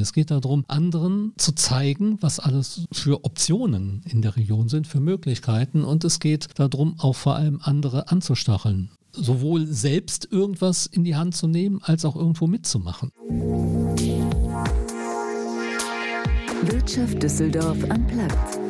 Es geht darum, anderen zu zeigen, was alles für Optionen in der Region sind, für Möglichkeiten. Und es geht darum, auch vor allem andere anzustacheln. Sowohl selbst irgendwas in die Hand zu nehmen, als auch irgendwo mitzumachen. Wirtschaft Düsseldorf am Platz.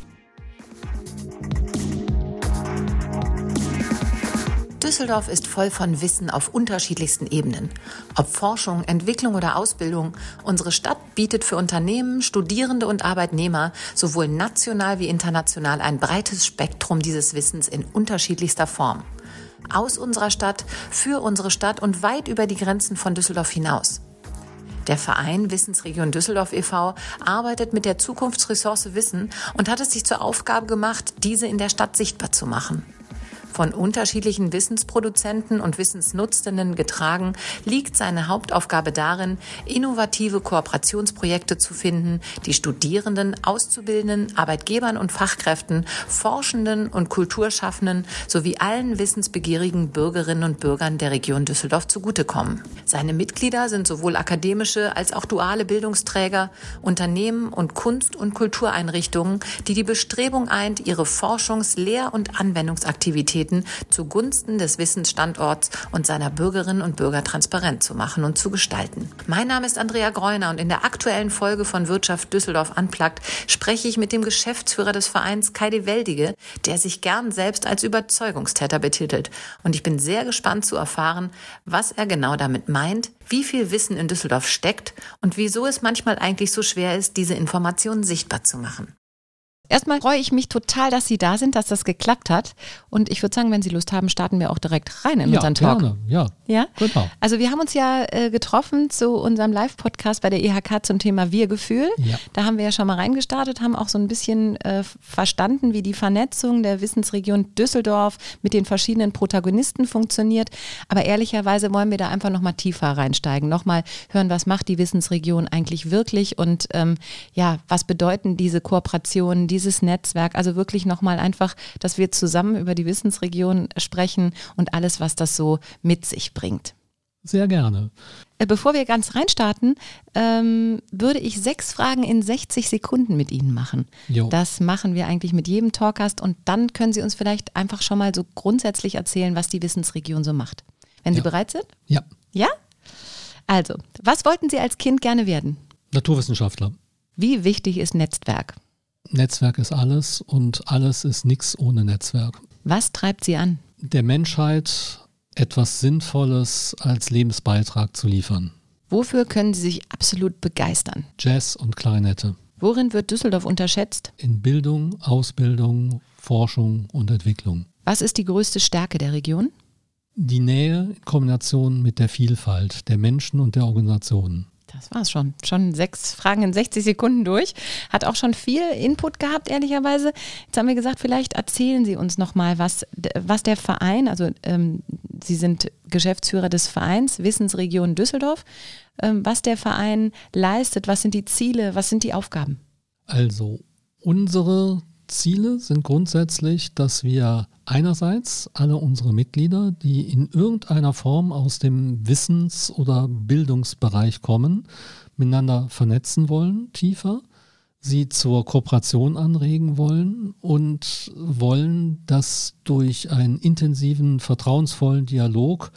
Düsseldorf ist voll von Wissen auf unterschiedlichsten Ebenen. Ob Forschung, Entwicklung oder Ausbildung, unsere Stadt bietet für Unternehmen, Studierende und Arbeitnehmer sowohl national wie international ein breites Spektrum dieses Wissens in unterschiedlichster Form. Aus unserer Stadt, für unsere Stadt und weit über die Grenzen von Düsseldorf hinaus. Der Verein Wissensregion Düsseldorf e.V. arbeitet mit der Zukunftsressource Wissen und hat es sich zur Aufgabe gemacht, diese in der Stadt sichtbar zu machen. Von unterschiedlichen Wissensproduzenten und Wissensnutzenden getragen, liegt seine Hauptaufgabe darin, innovative Kooperationsprojekte zu finden, die Studierenden, Auszubildenden, Arbeitgebern und Fachkräften, Forschenden und Kulturschaffenden sowie allen wissensbegierigen Bürgerinnen und Bürgern der Region Düsseldorf zugutekommen. Seine Mitglieder sind sowohl akademische als auch duale Bildungsträger, Unternehmen und Kunst- und Kultureinrichtungen, die die Bestrebung eint, ihre Forschungs-, Lehr- und Anwendungsaktivitäten Aktivitäten zugunsten des Wissensstandorts und seiner Bürgerinnen und Bürger transparent zu machen und zu gestalten. Mein Name ist Andrea Greuner und in der aktuellen Folge von Wirtschaft Düsseldorf Unplugged spreche ich mit dem Geschäftsführer des Vereins Kaide Weldige, der sich gern selbst als Überzeugungstäter betitelt. Und ich bin sehr gespannt zu erfahren, was er genau damit meint, wie viel Wissen in Düsseldorf steckt und wieso es manchmal eigentlich so schwer ist, diese Informationen sichtbar zu machen. Erstmal freue ich mich total, dass Sie da sind, dass das geklappt hat. Und ich würde sagen, wenn Sie Lust haben, starten wir auch direkt rein in ja, unseren Talk. Gerne. Ja, ja, genau. Also wir haben uns ja äh, getroffen zu unserem Live-Podcast bei der EHK zum Thema Wir-Gefühl. Ja. Da haben wir ja schon mal reingestartet, haben auch so ein bisschen äh, verstanden, wie die Vernetzung der Wissensregion Düsseldorf mit den verschiedenen Protagonisten funktioniert. Aber ehrlicherweise wollen wir da einfach nochmal tiefer reinsteigen, nochmal hören, was macht die Wissensregion eigentlich wirklich und ähm, ja, was bedeuten diese Kooperationen, diese dieses Netzwerk, also wirklich nochmal einfach, dass wir zusammen über die Wissensregion sprechen und alles, was das so mit sich bringt. Sehr gerne. Äh, bevor wir ganz reinstarten, ähm, würde ich sechs Fragen in 60 Sekunden mit Ihnen machen. Jo. Das machen wir eigentlich mit jedem Talkcast und dann können Sie uns vielleicht einfach schon mal so grundsätzlich erzählen, was die Wissensregion so macht. Wenn Sie Ja. bereit sind? Ja, Ja? Also, was wollten Sie als Kind gerne werden? Naturwissenschaftler. Wie wichtig ist Netzwerk? Netzwerk ist alles und alles ist nichts ohne Netzwerk. Was treibt Sie an? Der Menschheit etwas Sinnvolles als Lebensbeitrag zu liefern. Wofür können Sie sich absolut begeistern? Jazz und Klarinette. Worin wird Düsseldorf unterschätzt? In Bildung, Ausbildung, Forschung und Entwicklung. Was ist die größte Stärke der Region? Die Nähe in Kombination mit der Vielfalt der Menschen und der Organisationen. Das war's schon. Schon sechs Fragen in 60 Sekunden durch. Hat auch schon viel Input gehabt, ehrlicherweise. Jetzt haben wir gesagt, vielleicht erzählen Sie uns nochmal, was, was der Verein, also ähm, Sie sind Geschäftsführer des Vereins Wissensregion Düsseldorf, ähm, was der Verein leistet, was sind die Ziele, was sind die Aufgaben? Also unsere Ziele sind grundsätzlich, dass wir einerseits alle unsere Mitglieder, die in irgendeiner Form aus dem Wissens- oder Bildungsbereich kommen, miteinander vernetzen wollen, tiefer, sie zur Kooperation anregen wollen und wollen, dass durch einen intensiven, vertrauensvollen Dialog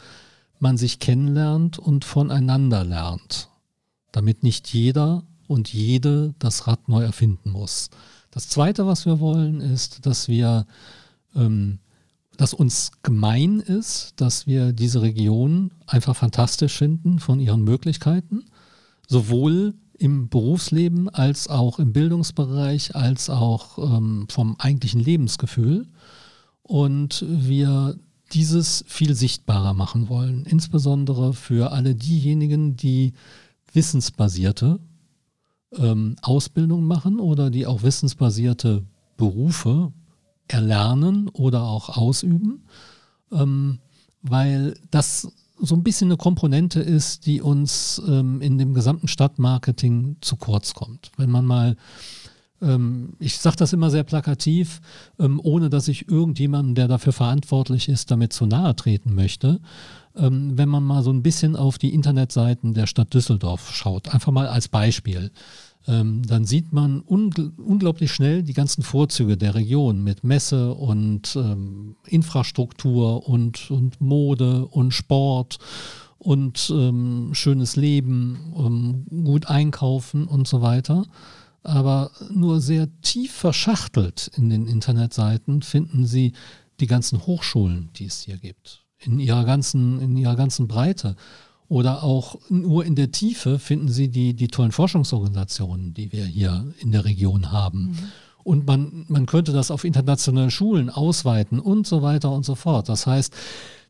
man sich kennenlernt und voneinander lernt, damit nicht jeder und jede das Rad neu erfinden muss. Das Zweite, was wir wollen, ist, dass wir, ähm, dass uns gemein ist, dass wir diese Region einfach fantastisch finden von ihren Möglichkeiten, sowohl im Berufsleben als auch im Bildungsbereich, als auch ähm, vom eigentlichen Lebensgefühl. Und wir dieses viel sichtbarer machen wollen, insbesondere für alle diejenigen, die wissensbasierte ähm, Ausbildung machen oder die auch wissensbasierte Berufe erlernen oder auch ausüben, ähm, weil das so ein bisschen eine Komponente ist, die uns ähm, in dem gesamten Stadtmarketing zu kurz kommt. Wenn man mal ähm, ich sage das immer sehr plakativ, ähm, ohne dass ich irgendjemanden, der dafür verantwortlich ist, damit zu nahe treten möchte. Ähm, wenn man mal so ein bisschen auf die Internetseiten der Stadt Düsseldorf schaut, einfach mal als Beispiel, dann sieht man ungl unglaublich schnell die ganzen Vorzüge der Region mit Messe und Infrastruktur und, und Mode und Sport und ähm, schönes Leben, ähm, gut einkaufen und so weiter aber nur sehr tief verschachtelt in den Internetseiten finden Sie die ganzen Hochschulen, die es hier gibt, in ihrer ganzen, in ihrer ganzen Breite. Oder auch nur in der Tiefe finden Sie die, die tollen Forschungsorganisationen, die wir hier in der Region haben. Mhm. Und man, man könnte das auf internationale Schulen ausweiten und so weiter und so fort. Das heißt,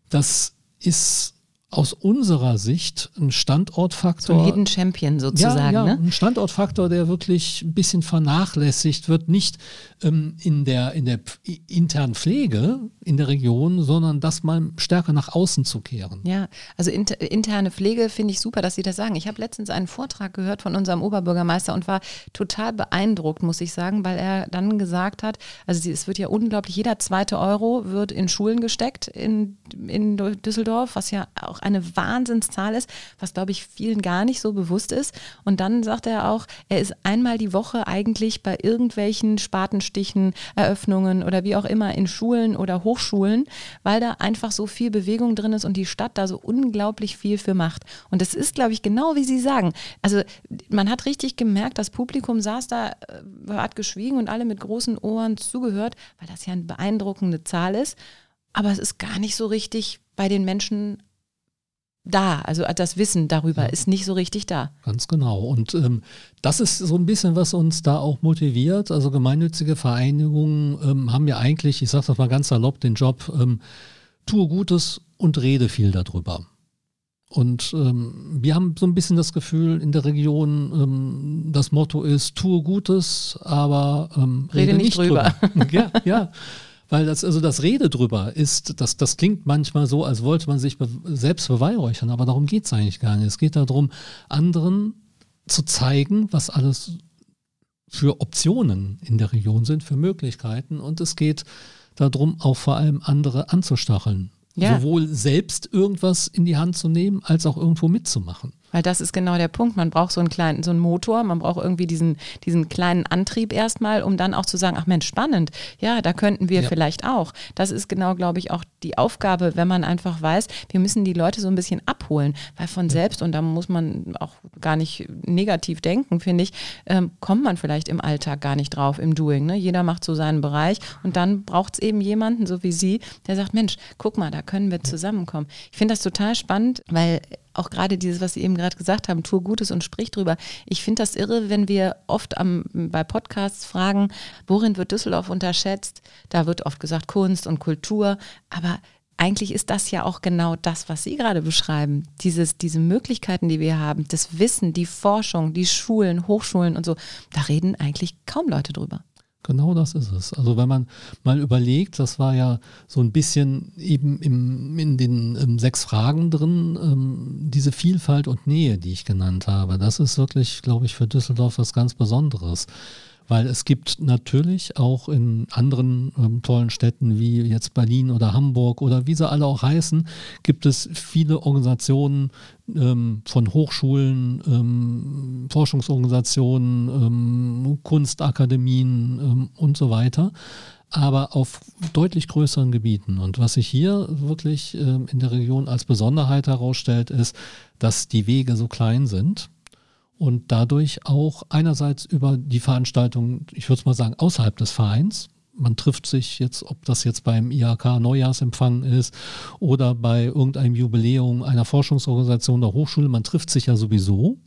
das ist aus unserer Sicht ein Standortfaktor. So ein Hidden Champion sozusagen. Ja, ja ne? ein Standortfaktor, der wirklich ein bisschen vernachlässigt wird, nicht ähm, in, der, in der internen Pflege in der Region, sondern das mal stärker nach außen zu kehren. Ja, also inter, interne Pflege finde ich super, dass Sie das sagen. Ich habe letztens einen Vortrag gehört von unserem Oberbürgermeister und war total beeindruckt, muss ich sagen, weil er dann gesagt hat, also es wird ja unglaublich, jeder zweite Euro wird in Schulen gesteckt in, in Düsseldorf, was ja auch eine Wahnsinnszahl ist, was glaube ich vielen gar nicht so bewusst ist. Und dann sagt er auch, er ist einmal die Woche eigentlich bei irgendwelchen Spatenstichen, Eröffnungen oder wie auch immer in Schulen oder Hochschulen, weil da einfach so viel Bewegung drin ist und die Stadt da so unglaublich viel für macht. Und das ist, glaube ich, genau wie Sie sagen. Also man hat richtig gemerkt, das Publikum saß da, äh, hat geschwiegen und alle mit großen Ohren zugehört, weil das ja eine beeindruckende Zahl ist. Aber es ist gar nicht so richtig bei den Menschen da. Also das Wissen darüber ja. ist nicht so richtig da. Ganz genau. Und ähm, das ist so ein bisschen, was uns da auch motiviert. Also gemeinnützige Vereinigungen ähm, haben ja eigentlich, ich sage das mal ganz salopp, den Job, ähm, tue Gutes und rede viel darüber. Und ähm, wir haben so ein bisschen das Gefühl in der Region, ähm, das Motto ist, tue Gutes, aber ähm, rede, rede, nicht drüber. drüber. ja, ja. Weil das, also das Rede drüber ist, das, das klingt manchmal so, als wollte man sich be selbst beweihräuchern, aber darum geht es eigentlich gar nicht. Es geht darum, anderen zu zeigen, was alles für Optionen in der Region sind, für Möglichkeiten. Und es geht darum, auch vor allem andere anzustacheln. Ja. Sowohl selbst irgendwas in die Hand zu nehmen, als auch irgendwo mitzumachen. Weil das ist genau der Punkt. Man braucht so einen kleinen, so einen Motor, man braucht irgendwie diesen, diesen kleinen Antrieb erstmal, um dann auch zu sagen, ach Mensch, spannend, ja, da könnten wir ja. vielleicht auch. Das ist genau, glaube ich, auch die Aufgabe, wenn man einfach weiß, wir müssen die Leute so ein bisschen abholen, weil von selbst, und da muss man auch gar nicht negativ denken, finde ich, ähm, kommt man vielleicht im Alltag gar nicht drauf, im Doing. Ne? Jeder macht so seinen Bereich und dann braucht es eben jemanden, so wie Sie, der sagt, Mensch, guck mal, da können wir zusammenkommen. Ich finde das total spannend, weil auch gerade dieses, was Sie eben gerade gesagt haben, tu Gutes und sprich drüber. Ich finde das irre, wenn wir oft am, bei Podcasts fragen, worin wird Düsseldorf unterschätzt? Da wird oft gesagt Kunst und Kultur, aber eigentlich ist das ja auch genau das, was Sie gerade beschreiben. Dieses, diese Möglichkeiten, die wir haben, das Wissen, die Forschung, die Schulen, Hochschulen und so, da reden eigentlich kaum Leute drüber. Genau das ist es. Also wenn man mal überlegt, das war ja so ein bisschen eben im, in den ähm, sechs Fragen drin, ähm, diese Vielfalt und Nähe, die ich genannt habe. Das ist wirklich, glaube ich, für Düsseldorf was ganz Besonderes. Weil es gibt natürlich auch in anderen ähm, tollen Städten wie jetzt Berlin oder Hamburg oder wie sie alle auch heißen, gibt es viele Organisationen ähm, von Hochschulen, ähm, Forschungsorganisationen, ähm, Kunstakademien ähm, und so weiter aber auf deutlich größeren Gebieten. Und was sich hier wirklich ähm, in der Region als Besonderheit herausstellt, ist, dass die Wege so klein sind und dadurch auch einerseits über die Veranstaltung, ich würde es mal sagen, außerhalb des Vereins. Man trifft sich jetzt, ob das jetzt beim IHK Neujahrsempfang ist oder bei irgendeinem Jubiläum einer Forschungsorganisation der Hochschule, man trifft sich ja sowieso.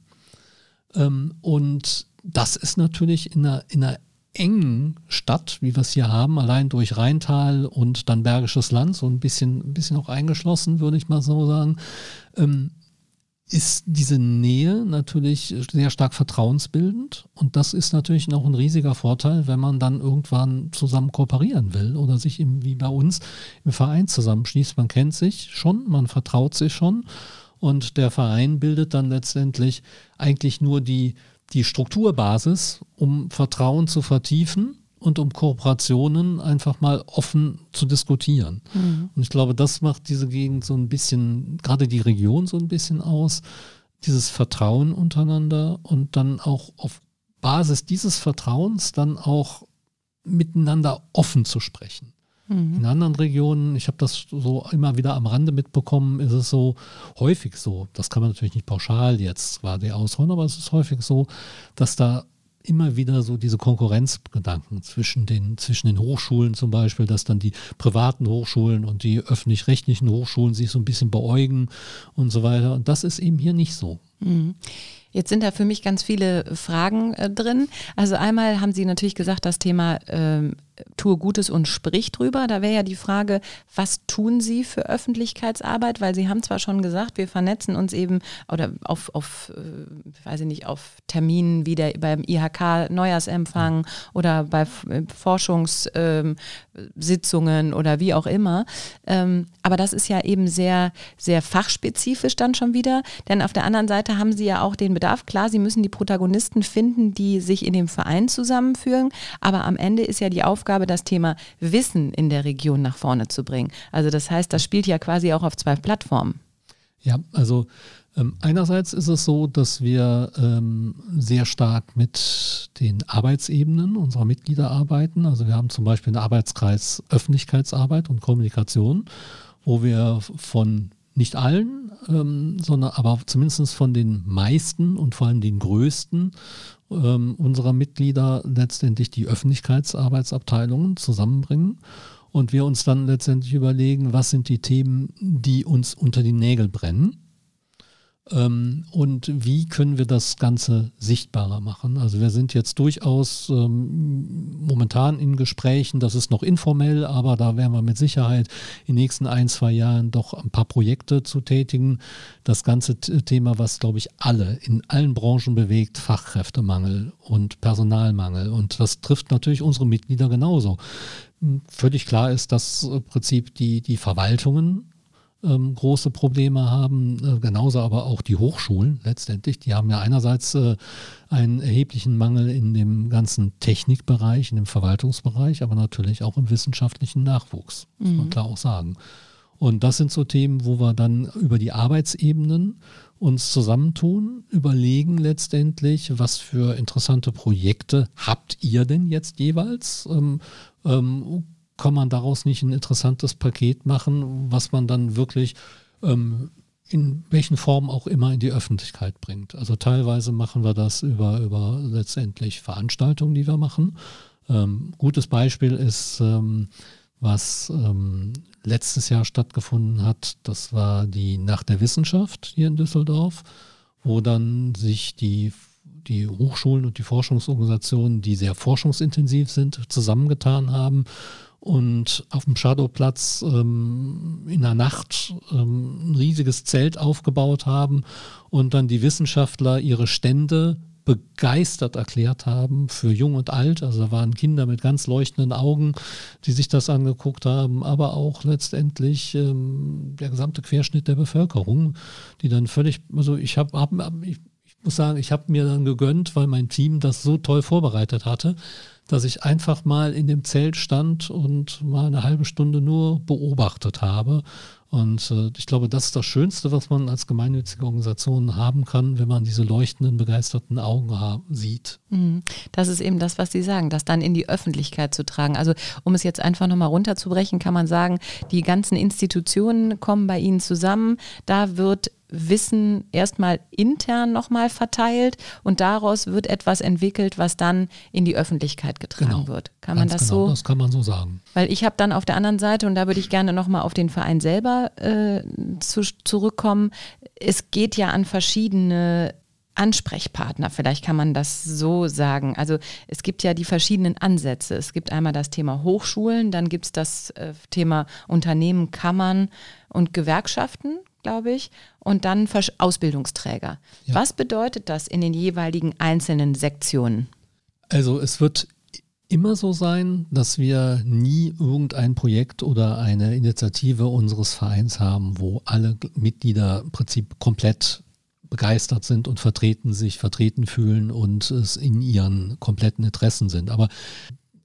Ähm, und das ist natürlich in einer, in einer engen Stadt, wie wir es hier haben, allein durch Rheintal und dann Bergisches Land, so ein bisschen, ein bisschen auch eingeschlossen, würde ich mal so sagen, ähm, ist diese Nähe natürlich sehr stark vertrauensbildend. Und das ist natürlich noch ein riesiger Vorteil, wenn man dann irgendwann zusammen kooperieren will oder sich im, wie bei uns im Verein zusammenschließt. Man kennt sich schon, man vertraut sich schon. Und der Verein bildet dann letztendlich eigentlich nur die, die Strukturbasis, um Vertrauen zu vertiefen und um Kooperationen einfach mal offen zu diskutieren. Mhm. Und ich glaube, das macht diese Gegend so ein bisschen, gerade die Region so ein bisschen aus, dieses Vertrauen untereinander und dann auch auf Basis dieses Vertrauens dann auch miteinander offen zu sprechen. Mhm. In anderen Regionen, ich habe das so immer wieder am Rande mitbekommen, ist es so häufig so, das kann man natürlich nicht pauschal jetzt quasi ausholen, aber es ist häufig so, dass da immer wieder so diese Konkurrenzgedanken zwischen den, zwischen den Hochschulen zum Beispiel, dass dann die privaten Hochschulen und die öffentlich-rechtlichen Hochschulen sich so ein bisschen beäugen und so weiter. Und das ist eben hier nicht so. Mhm. Jetzt sind da für mich ganz viele Fragen äh, drin. Also einmal haben Sie natürlich gesagt, das Thema ähm, tue Gutes und sprich drüber. Da wäre ja die Frage, was tun Sie für Öffentlichkeitsarbeit? Weil Sie haben zwar schon gesagt, wir vernetzen uns eben oder auf, auf äh, weiß ich nicht, auf Terminen wie der, beim IHK Neujahrsempfang oder bei äh, Forschungssitzungen ähm, oder wie auch immer. Ähm, aber das ist ja eben sehr, sehr fachspezifisch dann schon wieder. Denn auf der anderen Seite haben Sie ja auch den Bedarf. Klar, Sie müssen die Protagonisten finden, die sich in dem Verein zusammenführen. Aber am Ende ist ja die Aufgabe, Aufgabe, das Thema Wissen in der Region nach vorne zu bringen. Also das heißt, das spielt ja quasi auch auf zwei Plattformen. Ja, also ähm, einerseits ist es so, dass wir ähm, sehr stark mit den Arbeitsebenen unserer Mitglieder arbeiten. Also wir haben zum Beispiel einen Arbeitskreis Öffentlichkeitsarbeit und Kommunikation, wo wir von nicht allen, ähm, sondern aber zumindest von den meisten und vor allem den größten ähm, unserer Mitglieder letztendlich die Öffentlichkeitsarbeitsabteilungen zusammenbringen und wir uns dann letztendlich überlegen, was sind die Themen, die uns unter die Nägel brennen und wie können wir das Ganze sichtbarer machen? Also wir sind jetzt durchaus ähm, momentan in Gesprächen, das ist noch informell, aber da werden wir mit Sicherheit in den nächsten ein, zwei Jahren doch ein paar Projekte zu tätigen. Das ganze Thema, was, glaube ich, alle in allen Branchen bewegt, Fachkräftemangel und Personalmangel. Und das trifft natürlich unsere Mitglieder genauso. Völlig klar ist, dass im Prinzip die, die Verwaltungen ähm, große Probleme haben, äh, genauso aber auch die Hochschulen letztendlich. Die haben ja einerseits äh, einen erheblichen Mangel in dem ganzen Technikbereich, in dem Verwaltungsbereich, aber natürlich auch im wissenschaftlichen Nachwuchs, muss man mhm. klar auch sagen. Und das sind so Themen, wo wir dann über die Arbeitsebenen uns zusammentun, überlegen letztendlich, was für interessante Projekte habt ihr denn jetzt jeweils? Ähm, ähm, kann man daraus nicht ein interessantes Paket machen, was man dann wirklich ähm, in welchen Formen auch immer in die Öffentlichkeit bringt. Also teilweise machen wir das über, über letztendlich Veranstaltungen, die wir machen. Ähm, gutes Beispiel ist, ähm, was ähm, letztes Jahr stattgefunden hat, das war die Nacht der Wissenschaft hier in Düsseldorf, wo dann sich die die Hochschulen und die Forschungsorganisationen, die sehr forschungsintensiv sind, zusammengetan haben und auf dem Shadowplatz ähm, in der Nacht ähm, ein riesiges Zelt aufgebaut haben und dann die Wissenschaftler ihre Stände begeistert erklärt haben für Jung und Alt. Also da waren Kinder mit ganz leuchtenden Augen, die sich das angeguckt haben, aber auch letztendlich ähm, der gesamte Querschnitt der Bevölkerung, die dann völlig, also ich habe, hab, ich, muss sagen, ich habe mir dann gegönnt, weil mein Team das so toll vorbereitet hatte, dass ich einfach mal in dem Zelt stand und mal eine halbe Stunde nur beobachtet habe. Und äh, ich glaube, das ist das Schönste, was man als gemeinnützige Organisation haben kann, wenn man diese leuchtenden, begeisterten Augen haben, sieht. Mhm. Das ist eben das, was Sie sagen, das dann in die Öffentlichkeit zu tragen. Also um es jetzt einfach nochmal runterzubrechen, kann man sagen, die ganzen Institutionen kommen bei Ihnen zusammen. Da wird Wissen erstmal intern nochmal verteilt und daraus wird etwas entwickelt, was dann in die Öffentlichkeit getragen genau, wird. Kann man das genau, so? Das kann man so sagen. Weil ich habe dann auf der anderen Seite, und da würde ich gerne nochmal auf den Verein selber äh, zu, zurückkommen, es geht ja an verschiedene Ansprechpartner, vielleicht kann man das so sagen. Also es gibt ja die verschiedenen Ansätze. Es gibt einmal das Thema Hochschulen, dann gibt es das äh, Thema Unternehmen, Kammern und Gewerkschaften. Glaube ich, und dann Versch Ausbildungsträger. Ja. Was bedeutet das in den jeweiligen einzelnen Sektionen? Also es wird immer so sein, dass wir nie irgendein Projekt oder eine Initiative unseres Vereins haben, wo alle Mitglieder im Prinzip komplett begeistert sind und vertreten sich, vertreten fühlen und es in ihren kompletten Interessen sind. Aber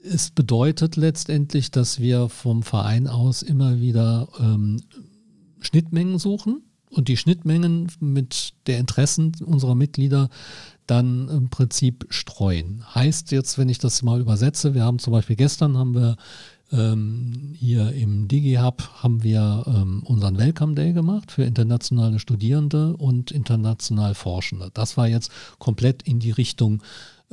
es bedeutet letztendlich, dass wir vom Verein aus immer wieder ähm, Schnittmengen suchen und die Schnittmengen mit der Interessen unserer Mitglieder dann im Prinzip streuen. Heißt jetzt, wenn ich das mal übersetze, wir haben zum Beispiel gestern haben wir ähm, hier im DigiHub haben wir ähm, unseren Welcome Day gemacht für internationale Studierende und international Forschende. Das war jetzt komplett in die Richtung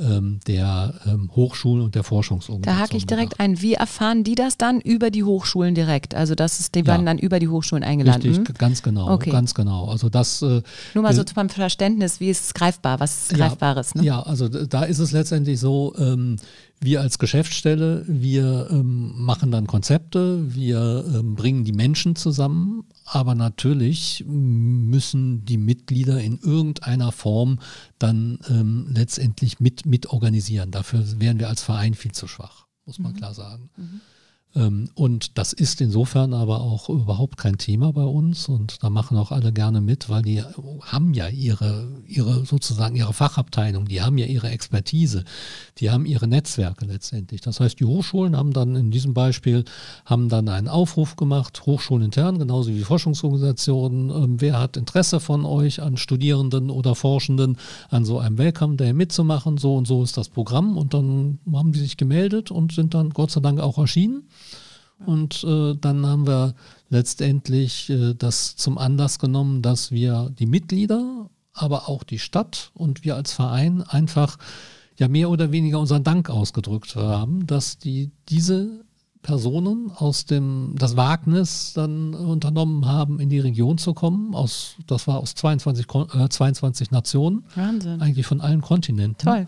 der ähm, Hochschulen und der Forschungsorganisationen. Da hake ich direkt ein. Wie erfahren die das dann über die Hochschulen direkt? Also das ist, die Ja. werden dann über die Hochschulen eingeladen. Richtig, Hm? ganz genau, Okay. ganz genau. Also das äh, Nur mal so zum Verständnis, wie ist es greifbar? Was ist Ja, Greifbares? Ne? Ja, also da ist es letztendlich so, ähm, wir als Geschäftsstelle, wir ähm, machen dann Konzepte, wir ähm, bringen die Menschen zusammen, aber natürlich müssen die Mitglieder in irgendeiner Form dann ähm, letztendlich mit, mit organisieren. Dafür wären wir als Verein viel zu schwach, muss man klar sagen. Ähm, und das ist insofern aber auch überhaupt kein Thema bei uns und da machen auch alle gerne mit, weil die haben ja ihre, ihre sozusagen ihre Fachabteilung, die haben ja ihre Expertise, die haben ihre Netzwerke letztendlich. Das heißt, die Hochschulen haben dann in diesem Beispiel haben dann einen Aufruf gemacht, Hochschulen intern, genauso wie Forschungsorganisationen, ähm, wer hat Interesse von euch an Studierenden oder Forschenden an so einem Welcome Day mitzumachen, so und so ist das Programm und dann haben die sich gemeldet und sind dann Gott sei Dank auch erschienen. Und äh, dann haben wir letztendlich äh, das zum Anlass genommen, dass wir die Mitglieder, aber auch die Stadt und wir als Verein einfach ja mehr oder weniger unseren Dank ausgedrückt haben, dass die diese Personen aus dem das Wagnis dann unternommen haben, in die Region zu kommen. Aus, das war aus 22, Kon- äh, 22 Nationen, Wahnsinn. eigentlich von allen Kontinenten. Toll.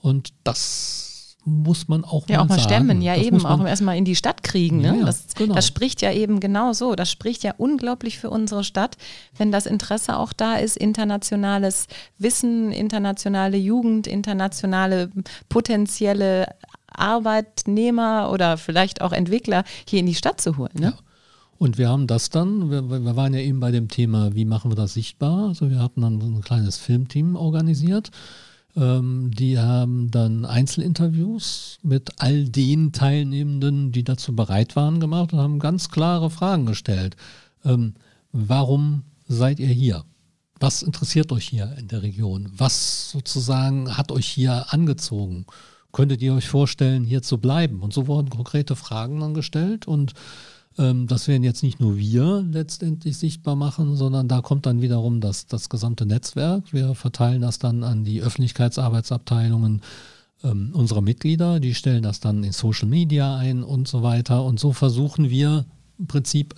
Und das muss man auch Ja, mal auch mal sagen. stemmen, ja Das eben, auch erstmal in die Stadt kriegen. Ne? Ja, ja, das, genau. das spricht ja eben genau so. Das spricht ja unglaublich für unsere Stadt, wenn das Interesse auch da ist, internationales Wissen, internationale Jugend, internationale potenzielle Arbeitnehmer oder vielleicht auch Entwickler hier in die Stadt zu holen. Ne? Und wir haben das dann, wir, wir waren ja eben bei dem Thema, wie machen wir das sichtbar? Also wir hatten dann so ein kleines Filmteam organisiert. Ähm, die haben dann Einzelinterviews mit all den Teilnehmenden, die dazu bereit waren, gemacht und haben ganz klare Fragen gestellt. Ähm, warum seid ihr hier? Was interessiert euch hier in der Region? Was sozusagen hat euch hier angezogen? Könntet ihr euch vorstellen, hier zu bleiben? Und so wurden konkrete Fragen dann gestellt und das werden jetzt nicht nur wir letztendlich sichtbar machen, sondern da kommt dann wiederum das, das gesamte Netzwerk. Wir verteilen das dann an die Öffentlichkeitsarbeitsabteilungen ähm, unserer Mitglieder. Die stellen das dann in Social Media ein und so weiter. Und so versuchen wir im Prinzip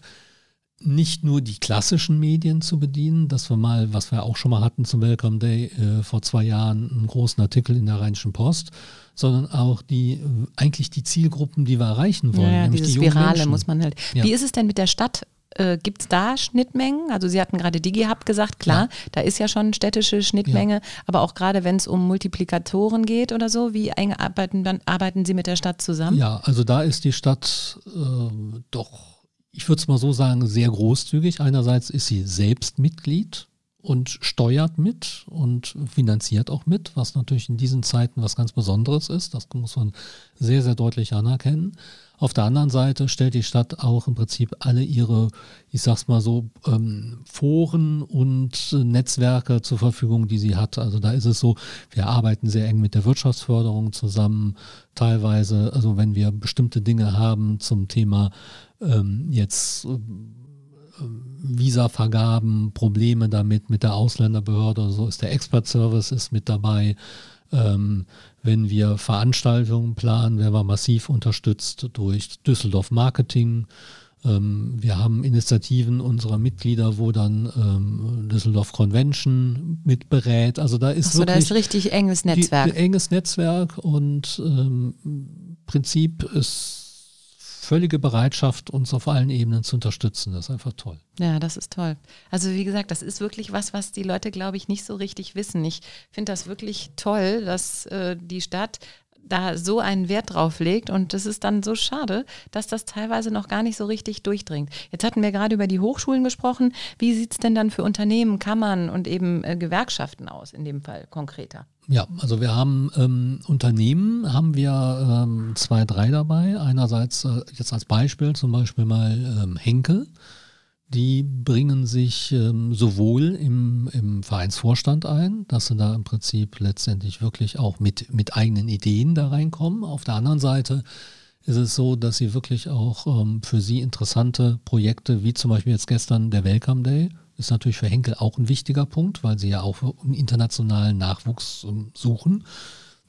nicht nur die klassischen Medien zu bedienen, dass wir mal, was wir auch schon mal hatten zum Welcome Day äh, vor zwei Jahren, einen großen Artikel in der Rheinischen Post, sondern auch die äh, eigentlich die Zielgruppen, die wir erreichen wollen. Ja, ja, nämlich die Virale Menschen. muss man halt. Ja. Wie ist es denn mit der Stadt? Äh, Gibt es da Schnittmengen? Also Sie hatten gerade DigiHub gesagt, klar, Ja. da ist ja schon städtische Schnittmenge, aber auch gerade wenn es um Multiplikatoren geht oder so, wie eng arbeiten, dann, arbeiten Sie mit der Stadt zusammen? Ja, also da ist die Stadt äh, doch, ich würde es mal so sagen, sehr großzügig. Einerseits ist sie selbst Mitglied und steuert mit und finanziert auch mit, was natürlich in diesen Zeiten was ganz Besonderes ist. Das muss man sehr, sehr deutlich anerkennen. Auf der anderen Seite stellt die Stadt auch im Prinzip alle ihre, ich sag's mal so, ähm, Foren und Netzwerke zur Verfügung, die sie hat. Also da ist es so, wir arbeiten sehr eng mit der Wirtschaftsförderung zusammen. Teilweise, also wenn wir bestimmte Dinge haben zum Thema ähm, jetzt ähm, Visavergaben, Probleme damit mit der Ausländerbehörde oder so, ist der Expert Service ist mit dabei. Ähm, wenn wir Veranstaltungen planen, werden wir massiv unterstützt durch Düsseldorf Marketing. Ähm, wir haben Initiativen unserer Mitglieder, wo dann ähm, Düsseldorf Convention mit berät. Also da ist da wirklich ist richtig enges Netzwerk. die, enges Netzwerk und ähm, Prinzip ist völlige Bereitschaft, uns auf allen Ebenen zu unterstützen. Das ist einfach toll. Ja, das ist toll. Also wie gesagt, das ist wirklich was, was die Leute, glaube ich, nicht so richtig wissen. Ich finde das wirklich toll, dass äh, die Stadt da so einen Wert drauf legt und es ist dann so schade, dass das teilweise noch gar nicht so richtig durchdringt. Jetzt hatten wir gerade über die Hochschulen gesprochen. Wie sieht es denn dann für Unternehmen, Kammern und eben äh, Gewerkschaften aus, in dem Fall konkreter? Ja, also wir haben ähm, Unternehmen, haben wir ähm, zwei, drei dabei. Einerseits äh, jetzt als Beispiel zum Beispiel mal ähm, Henkel. Die bringen sich ähm, sowohl im, im Vereinsvorstand ein, dass sie da im Prinzip letztendlich wirklich auch mit, mit eigenen Ideen da reinkommen. Auf der anderen Seite ist es so, dass sie wirklich auch ähm, für sie interessante Projekte, wie zum Beispiel jetzt gestern der Welcome Day, ist natürlich für Henkel auch ein wichtiger Punkt, weil sie ja auch einen internationalen Nachwuchs ähm, suchen.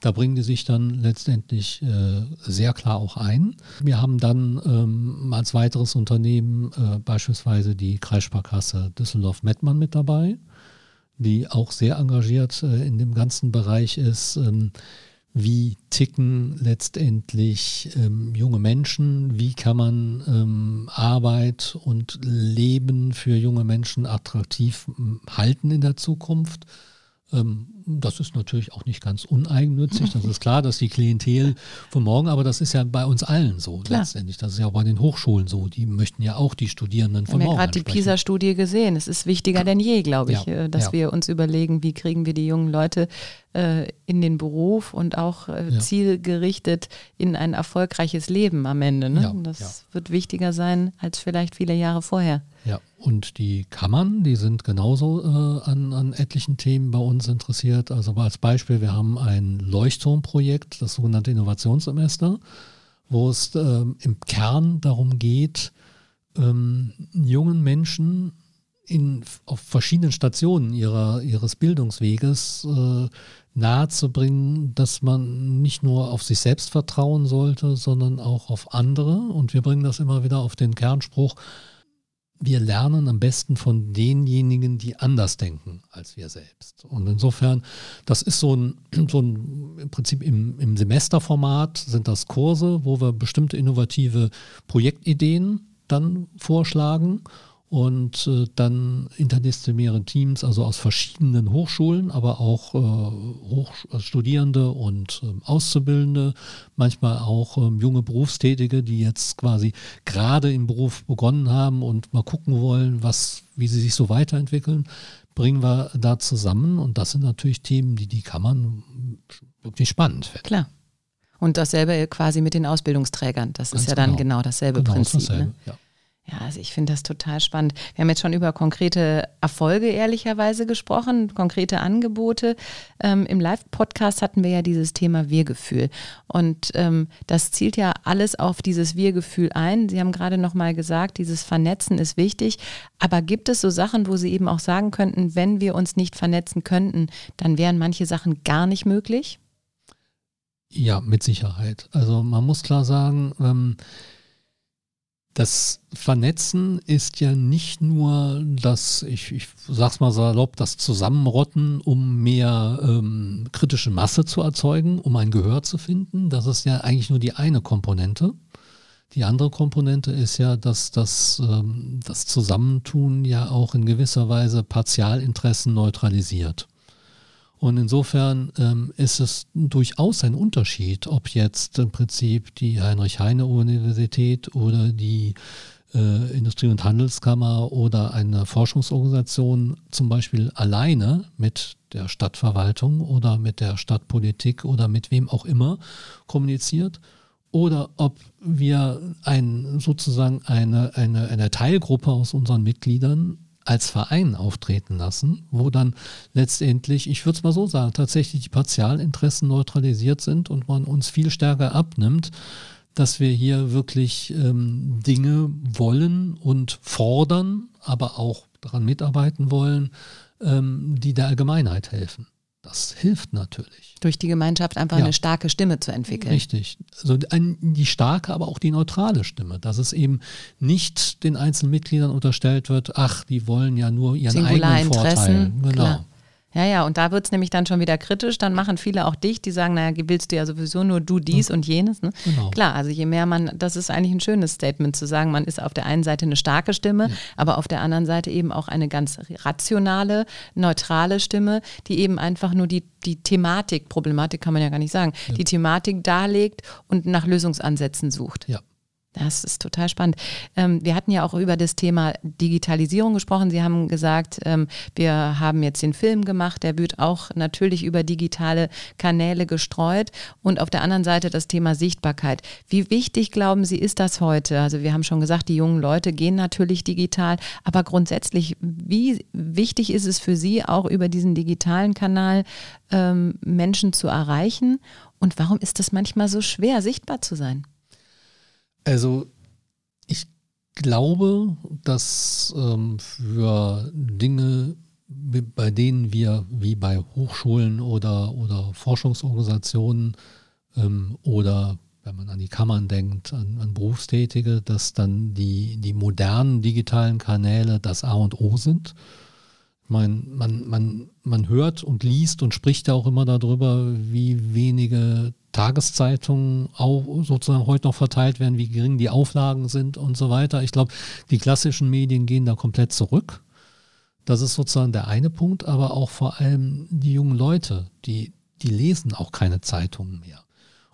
Da bringen die sich dann letztendlich äh, sehr klar auch ein. Wir haben dann ähm, als weiteres Unternehmen äh, beispielsweise die Kreissparkasse Düsseldorf-Mettmann mit dabei, die auch sehr engagiert äh, in dem ganzen Bereich ist. Ähm, wie ticken letztendlich ähm, junge Menschen, wie kann man ähm, Arbeit und Leben für junge Menschen attraktiv ähm, halten in der Zukunft. Ähm, das ist natürlich auch nicht ganz uneigennützig. Das ist klar, dass die Klientel von morgen, aber das ist ja bei uns allen so klar. letztendlich. Das ist ja auch bei den Hochschulen so. Die möchten ja auch die Studierenden von morgen. Wir haben ja gerade die PISA-Studie gesehen. Es ist wichtiger denn je, glaube ich, ja, äh, dass ja. wir uns überlegen, wie kriegen wir die jungen Leute äh, in den Beruf und auch äh, ja. zielgerichtet in ein erfolgreiches Leben am Ende. Ne? das wird wichtiger sein als vielleicht viele Jahre vorher. Ja, und die Kammern, die sind genauso äh, an, an etlichen Themen bei uns interessiert. Also als Beispiel, wir haben ein Leuchtturmprojekt, das sogenannte Innovationssemester, wo es äh, im Kern darum geht, ähm, jungen Menschen in, auf verschiedenen Stationen ihrer, ihres Bildungsweges äh, nahezubringen, dass man nicht nur auf sich selbst vertrauen sollte, sondern auch auf andere. Und wir bringen das immer wieder auf den Kernspruch, wir lernen am besten von denjenigen, die anders denken als wir selbst. Und insofern, das ist so ein, so ein im Prinzip im, im Semesterformat sind das Kurse, wo wir bestimmte innovative Projektideen dann vorschlagen und äh, dann interdisziplinäre Teams, also aus verschiedenen Hochschulen, aber auch äh, Hochstudierende und äh, Auszubildende, manchmal auch ähm, junge Berufstätige, die jetzt quasi gerade im Beruf begonnen haben und mal gucken wollen, was, wie sie sich so weiterentwickeln, bringen wir da zusammen. Und das sind natürlich Themen, die die Kammern wirklich spannend finden. Klar. Und dasselbe quasi mit den Ausbildungsträgern. Das Ganz ist ja dann genau, genau dasselbe genau Prinzip. Dasselbe, ne? ja. Ja, also ich finde das total spannend. Wir haben jetzt schon über konkrete Erfolge ehrlicherweise gesprochen, konkrete Angebote. Ähm, Im Live-Podcast hatten wir ja dieses Thema Wir-Gefühl. Und ähm, das zielt ja alles auf dieses Wir-Gefühl ein. Sie haben gerade nochmal gesagt, dieses Vernetzen ist wichtig. Aber gibt es so Sachen, wo Sie eben auch sagen könnten, wenn wir uns nicht vernetzen könnten, dann wären manche Sachen gar nicht möglich? Ja, mit Sicherheit. Also man muss klar sagen, ähm, das Vernetzen ist ja nicht nur das, ich, ich sag's mal salopp, das Zusammenrotten, um mehr ähm, kritische Masse zu erzeugen, um ein Gehör zu finden. Das ist ja eigentlich nur die eine Komponente. Die andere Komponente ist ja, dass das, ähm, das Zusammentun ja auch in gewisser Weise Partialinteressen neutralisiert. Und insofern ähm, ist es durchaus ein Unterschied, ob jetzt im Prinzip die Heinrich-Heine-Universität oder die äh, Industrie- und Handelskammer oder eine Forschungsorganisation zum Beispiel alleine mit der Stadtverwaltung oder mit der Stadtpolitik oder mit wem auch immer kommuniziert oder ob wir ein, sozusagen eine, eine, eine Teilgruppe aus unseren Mitgliedern als Verein auftreten lassen, wo dann letztendlich, ich würde es mal so sagen, tatsächlich die Partialinteressen neutralisiert sind und man uns viel stärker abnimmt, dass wir hier wirklich ähm, Dinge wollen und fordern, aber auch daran mitarbeiten wollen, ähm, die der Allgemeinheit helfen. Das hilft natürlich. Durch die Gemeinschaft einfach ja. eine starke Stimme zu entwickeln. Richtig. Also die starke, aber auch die neutrale Stimme. Dass es eben nicht den einzelnen Mitgliedern unterstellt wird, ach, die wollen ja nur ihren eigenen Vorteil. Genau. Klar. Ja, ja, und da wird es nämlich dann schon wieder kritisch. Dann machen viele auch dich, die sagen, naja, willst du ja sowieso nur du dies mhm. und jenes. Ne? Genau. Klar, also je mehr man, das ist eigentlich ein schönes Statement zu sagen, man ist auf der einen Seite eine starke Stimme, ja. aber auf der anderen Seite eben auch eine ganz rationale, neutrale Stimme, die eben einfach nur die, die Thematik, Problematik kann man ja gar nicht sagen, ja. die Thematik darlegt und nach Lösungsansätzen sucht. Ja. Das ist total spannend. Ähm, wir hatten ja auch über das Thema Digitalisierung gesprochen. Sie haben gesagt, ähm, wir haben jetzt den Film gemacht, der wird auch natürlich über digitale Kanäle gestreut. Und auf der anderen Seite das Thema Sichtbarkeit. Wie wichtig, glauben Sie, ist das heute? Also wir haben schon gesagt, die jungen Leute gehen natürlich digital, aber grundsätzlich, wie wichtig ist es für Sie, auch über diesen digitalen Kanal ähm, Menschen zu erreichen? Und warum ist es manchmal so schwer, sichtbar zu sein? Also ich glaube, dass ähm, für Dinge, bei denen wir wie bei Hochschulen oder, oder Forschungsorganisationen ähm, oder wenn man an die Kammern denkt, an, an Berufstätige, dass dann die, die modernen digitalen Kanäle das A und O sind. Meine, man, man, man hört und liest und spricht ja auch immer darüber, wie wenige Tageszeitungen auch sozusagen heute noch verteilt werden, wie gering die Auflagen sind und so weiter. Ich glaube, die klassischen Medien gehen da komplett zurück. Das ist sozusagen der eine Punkt, aber auch vor allem die jungen Leute, die, die lesen auch keine Zeitungen mehr.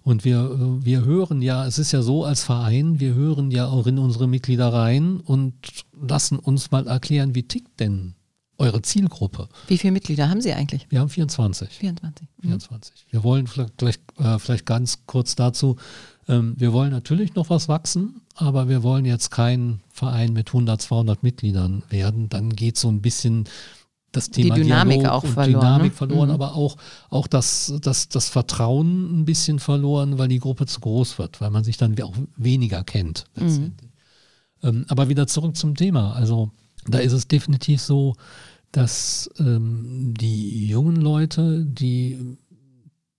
Und wir, wir hören ja, es ist ja so als Verein, wir hören ja auch in unsere Mitglieder rein und lassen uns mal erklären, wie tickt denn eure Zielgruppe. Wie viele Mitglieder haben Sie eigentlich? Wir haben 24. 24. Mhm. 24. Wir wollen vielleicht, äh, vielleicht ganz kurz dazu, ähm, wir wollen natürlich noch was wachsen, aber wir wollen jetzt kein Verein mit 100, 200 Mitgliedern werden. Dann geht so ein bisschen das Thema Die Dynamik Dialog auch und verloren. Dynamik ne? verloren, mhm. aber auch, auch das, das, das Vertrauen ein bisschen verloren, weil die Gruppe zu groß wird, weil man sich dann auch weniger kennt. Mhm. Ähm, aber wieder zurück zum Thema. Also da ist es definitiv so, dass ähm, die jungen Leute, die,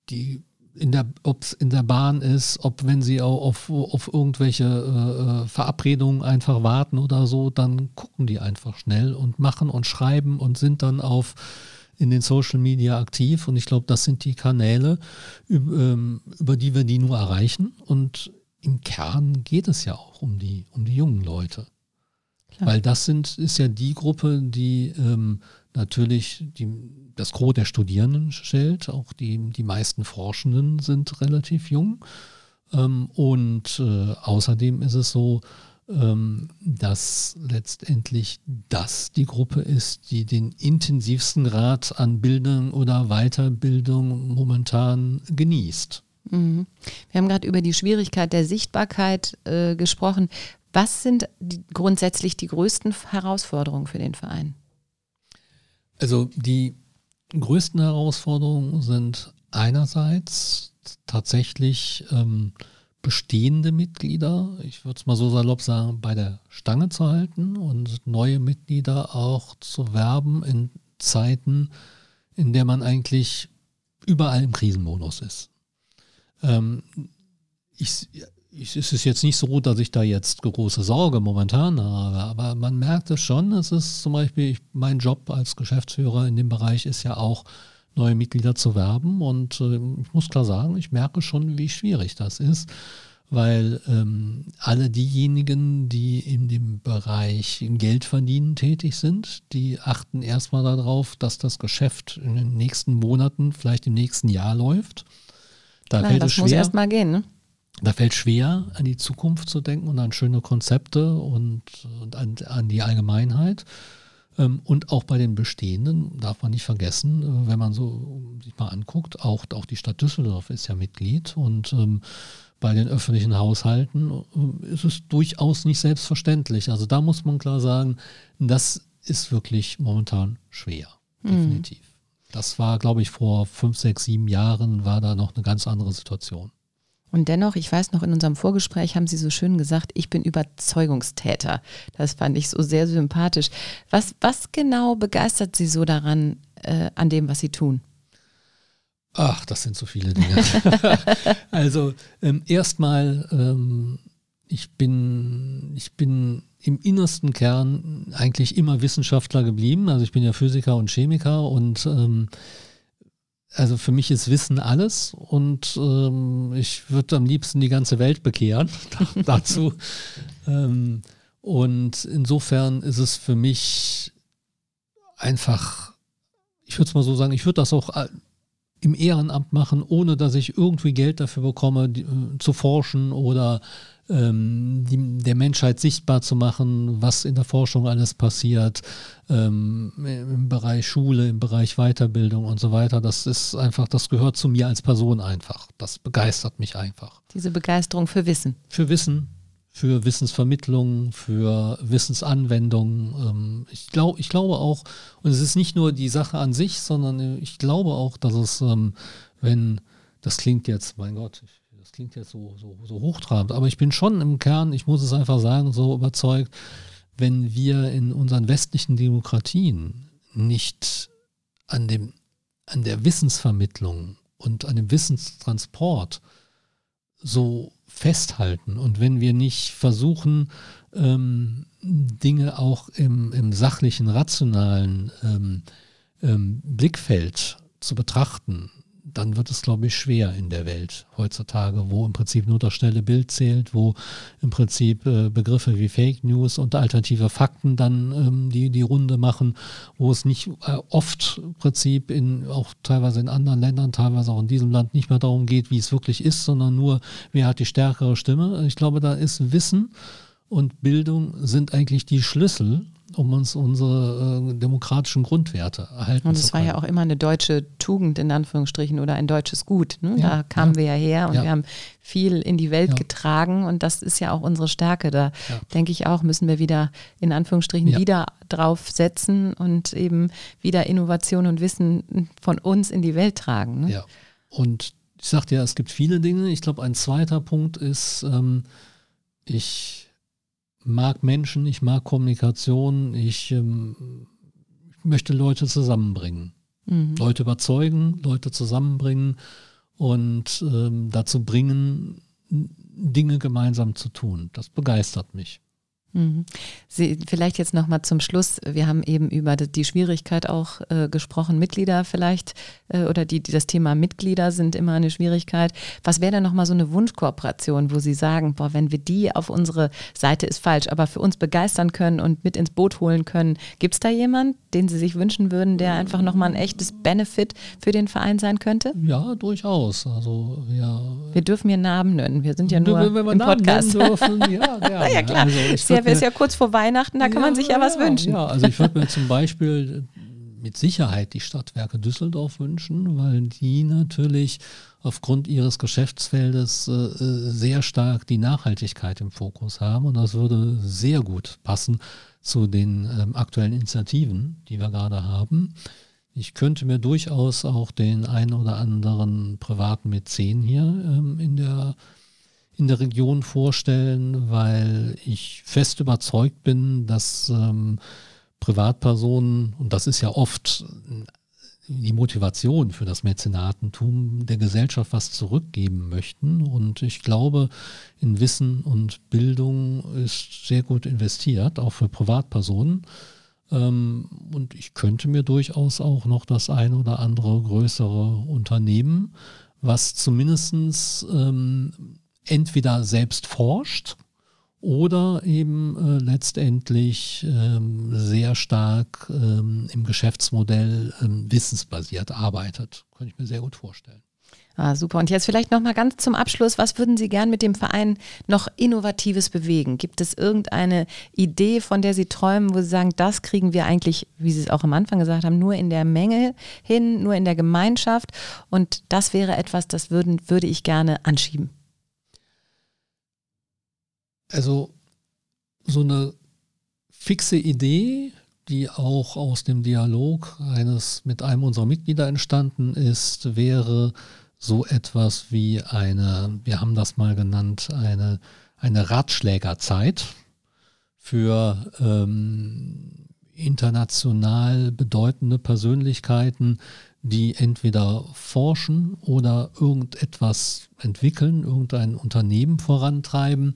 die in der, ob es in der Bahn ist, ob wenn sie auch auf, auf irgendwelche äh, äh, Verabredungen einfach warten oder so, dann gucken die einfach schnell und machen und schreiben und sind dann auf in den Social Media aktiv. Und ich glaube, das sind die Kanäle, über, ähm, über die wir die nur erreichen. Und im Kern geht es ja auch um die, um die jungen Leute. Klar. Weil das sind, ist ja die Gruppe, die ähm, natürlich die, das Gros der Studierenden stellt. Auch die, die meisten Forschenden sind relativ jung. Ähm, und äh, außerdem ist es so, ähm, dass letztendlich das die Gruppe ist, die den intensivsten Grad an Bildung oder Weiterbildung momentan genießt. Mhm. Wir haben gerade über die Schwierigkeit der Sichtbarkeit äh, gesprochen. Was sind die, grundsätzlich die größten Herausforderungen für den Verein? Also die größten Herausforderungen sind einerseits tatsächlich ähm, bestehende Mitglieder, ich würde es mal so salopp sagen, bei der Stange zu halten und neue Mitglieder auch zu werben in Zeiten, in der man eigentlich überall im Krisenmodus ist. Ähm, ich, es ist jetzt nicht so, dass ich da jetzt große Sorge momentan habe, aber man merkt es schon. Es ist zum Beispiel ich, mein Job als Geschäftsführer in dem Bereich ist ja auch, neue Mitglieder zu werben. Und äh, ich muss klar sagen, ich merke schon, wie schwierig das ist, weil ähm, alle diejenigen, die in dem Bereich Geld verdienen tätig sind, die achten erstmal darauf, dass das Geschäft in den nächsten Monaten, vielleicht im nächsten Jahr läuft. Da Klar, fällt das es schwer. muss erstmal gehen. Ne? Da fällt schwer, an die Zukunft zu denken und an schöne Konzepte und, und an, an, die Allgemeinheit. Ähm, und auch bei den Bestehenden darf man nicht vergessen, äh, wenn man so sich mal anguckt, auch, auch die Stadt Düsseldorf ist ja Mitglied und ähm, bei den öffentlichen Haushalten äh, ist es durchaus nicht selbstverständlich. Also da muss man klar sagen, das ist wirklich momentan schwer, mhm. definitiv. Mhm. Das war, glaube ich, vor fünf, sechs, sieben Jahren war da noch eine ganz andere Situation. Und dennoch, ich weiß noch, in unserem Vorgespräch haben Sie so schön gesagt, ich bin Überzeugungstäter. Das fand ich so sehr sympathisch. Was, was genau begeistert Sie so daran, äh, an dem, was Sie tun? Ach, das sind so viele Dinge. also ähm, erstmal ähm, ich bin, ich bin im innersten Kern eigentlich immer Wissenschaftler geblieben. Also ich bin ja Physiker und Chemiker und ähm, also für mich ist Wissen alles und ähm, ich würde am liebsten die ganze Welt bekehren dazu. Ähm, und insofern ist es für mich einfach, ich würde es mal so sagen, ich würde das auch äh, im Ehrenamt machen, ohne dass ich irgendwie Geld dafür bekomme, die, äh, zu forschen oder ähm, die, der Menschheit sichtbar zu machen, was in der Forschung alles passiert, ähm, im Bereich Schule, im Bereich Weiterbildung und so weiter. Das ist einfach, das gehört zu mir als Person einfach. Das begeistert mich einfach. Diese Begeisterung für Wissen. Für Wissen, für Wissensvermittlung, für Wissensanwendung. Ähm, ich, glaub, ich glaube auch, und es ist nicht nur die Sache an sich, sondern ich glaube auch, dass es, ähm, wenn, das klingt jetzt, mein Gott, das klingt jetzt so, so, so hochtrabend, aber ich bin schon im Kern, ich muss es einfach sagen, so überzeugt, wenn wir in unseren westlichen Demokratien nicht an, dem, an der Wissensvermittlung und an dem Wissenstransport so festhalten und wenn wir nicht versuchen, ähm, Dinge auch im, im sachlichen, rationalen ähm, ähm, Blickfeld zu betrachten, dann wird es, glaube ich, schwer in der Welt heutzutage, wo im Prinzip nur das schnelle Bild zählt, wo im Prinzip äh, Begriffe wie Fake News und alternative Fakten dann ähm, die, die Runde machen, wo es nicht äh, oft im Prinzip in, auch teilweise in anderen Ländern, teilweise auch in diesem Land nicht mehr darum geht, wie es wirklich ist, sondern nur, wer hat die stärkere Stimme. Ich glaube, da ist Wissen und Bildung sind eigentlich die Schlüssel, um uns unsere äh, demokratischen Grundwerte erhalten zu können. Und es war ja auch immer eine deutsche Tugend in Anführungsstrichen oder ein deutsches Gut. Ne? Ja, da kamen ja. wir ja her und ja. wir haben viel in die Welt getragen und das ist ja auch unsere Stärke. Da denke ich auch, müssen wir wieder in Anführungsstrichen wieder drauf setzen und eben wieder Innovation und Wissen von uns in die Welt tragen. Ne? Ja. Und ich sagte ja, es gibt viele Dinge. Ich glaube, ein zweiter Punkt ist, ähm, ich mag Menschen, ich mag Kommunikation, ich ähm, möchte Leute zusammenbringen. Mhm. Leute überzeugen, Leute zusammenbringen und ähm, dazu bringen, Dinge gemeinsam zu tun. Das begeistert mich. Mhm. Sie, vielleicht jetzt nochmal zum Schluss. Wir haben eben über die Schwierigkeit auch äh, gesprochen, Mitglieder vielleicht äh, oder die, die, das Thema Mitglieder sind immer eine Schwierigkeit. Was wäre denn nochmal so eine Wunschkooperation, wo Sie sagen, boah, wenn wir die auf unsere Seite ist falsch, aber für uns begeistern können und mit ins Boot holen können, gibt es da jemanden, den Sie sich wünschen würden, der einfach nochmal ein echtes Benefit für den Verein sein könnte? Ja, durchaus. Also ja. Wir dürfen hier Namen nennen. Wir sind ja nur wenn wir im Namen Podcast. Dürfen, ja, gerne. ja, klar. Also ich ja, ist ja kurz vor Weihnachten, da kann ja, man sich ja, was wünschen. Ja, also ich würde mir zum Beispiel mit Sicherheit die Stadtwerke Düsseldorf wünschen, weil die natürlich aufgrund ihres Geschäftsfeldes äh, sehr stark die Nachhaltigkeit im Fokus haben und das würde sehr gut passen zu den ähm, aktuellen Initiativen, die wir gerade haben. Ich könnte mir durchaus auch den einen oder anderen privaten Mäzen hier ähm, in der in der Region vorstellen, weil ich fest überzeugt bin, dass ähm, Privatpersonen, und das ist ja oft die Motivation für das Mäzenatentum, der Gesellschaft was zurückgeben möchten. Und ich glaube, in Wissen und Bildung ist sehr gut investiert, auch für Privatpersonen. Ähm, und ich könnte mir durchaus auch noch das ein oder andere größere Unternehmen, was zumindest ähm, entweder selbst forscht oder eben äh, letztendlich ähm, sehr stark ähm, im Geschäftsmodell ähm, wissensbasiert arbeitet. Könnte ich mir sehr gut vorstellen. Ah, super. Und jetzt vielleicht noch mal ganz zum Abschluss, was würden Sie gern mit dem Verein noch Innovatives bewegen? Gibt es irgendeine Idee, von der Sie träumen, wo Sie sagen, das kriegen wir eigentlich, wie Sie es auch am Anfang gesagt haben, nur in der Menge hin, nur in der Gemeinschaft und das wäre etwas, das würden, würde ich gerne anschieben? Also so eine fixe Idee, die auch aus dem Dialog eines mit einem unserer Mitglieder entstanden ist, wäre so etwas wie eine, wir haben das mal genannt, eine, eine Ratschlägerzeit für ähm, international bedeutende Persönlichkeiten, die entweder forschen oder irgendetwas entwickeln, irgendein Unternehmen vorantreiben,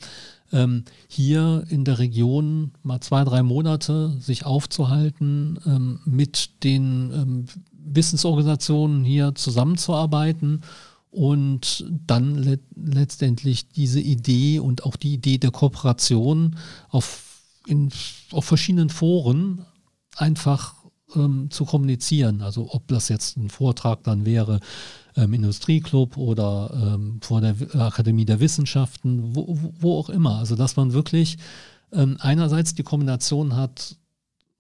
ähm, hier in der Region mal zwei, drei Monate sich aufzuhalten, ähm, mit den ähm, Wissensorganisationen hier zusammenzuarbeiten und dann le letztendlich diese Idee und auch die Idee der Kooperation auf, in, auf verschiedenen Foren einfach ähm, zu kommunizieren. Also ob das jetzt ein Vortrag dann wäre ähm, Industrieclub oder ähm, vor der Akademie der Wissenschaften, wo, wo auch immer. Also dass man wirklich ähm, einerseits die Kombination hat,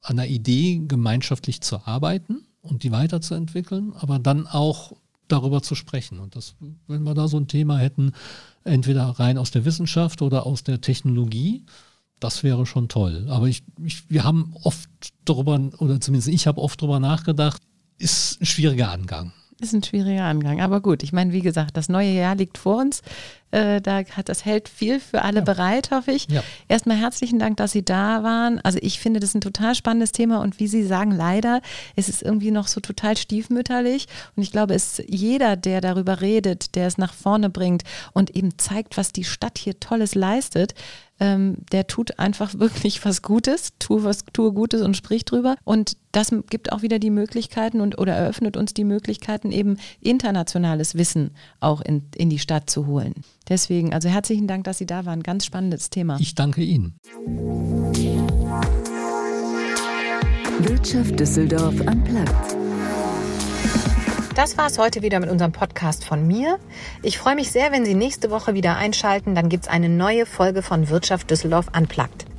an der Idee gemeinschaftlich zu arbeiten und die weiterzuentwickeln, aber dann auch darüber zu sprechen. Und das, wenn wir da so ein Thema hätten, entweder rein aus der Wissenschaft oder aus der Technologie, das wäre schon toll. Aber ich, ich, wir haben oft darüber, oder zumindest ich habe oft darüber nachgedacht, ist ein schwieriger Angang. Ist ein schwieriger Angang, aber gut. Ich meine, wie gesagt, das neue Jahr liegt vor uns. Äh, da hat das hält viel für alle ja. bereit, hoffe ich. Ja. Erstmal herzlichen Dank, dass Sie da waren. Also ich finde, das ist ein total spannendes Thema und wie Sie sagen, leider ist es irgendwie noch so total stiefmütterlich. Und ich glaube, es ist jeder, der darüber redet, der es nach vorne bringt und eben zeigt, was die Stadt hier Tolles leistet, ähm, der tut einfach wirklich was Gutes, tue was, tue Gutes und sprich drüber. Und das gibt auch wieder die Möglichkeiten und oder eröffnet uns die Möglichkeiten, eben internationales Wissen auch in, in die Stadt zu holen. Deswegen, also herzlichen Dank, dass Sie da waren. Ganz spannendes Thema. Ich danke Ihnen. Wirtschaft Düsseldorf am Platz. Das war es heute wieder mit unserem Podcast von mir. Ich freue mich sehr, wenn Sie nächste Woche wieder einschalten. Dann gibt es eine neue Folge von Wirtschaft Düsseldorf Unplugged.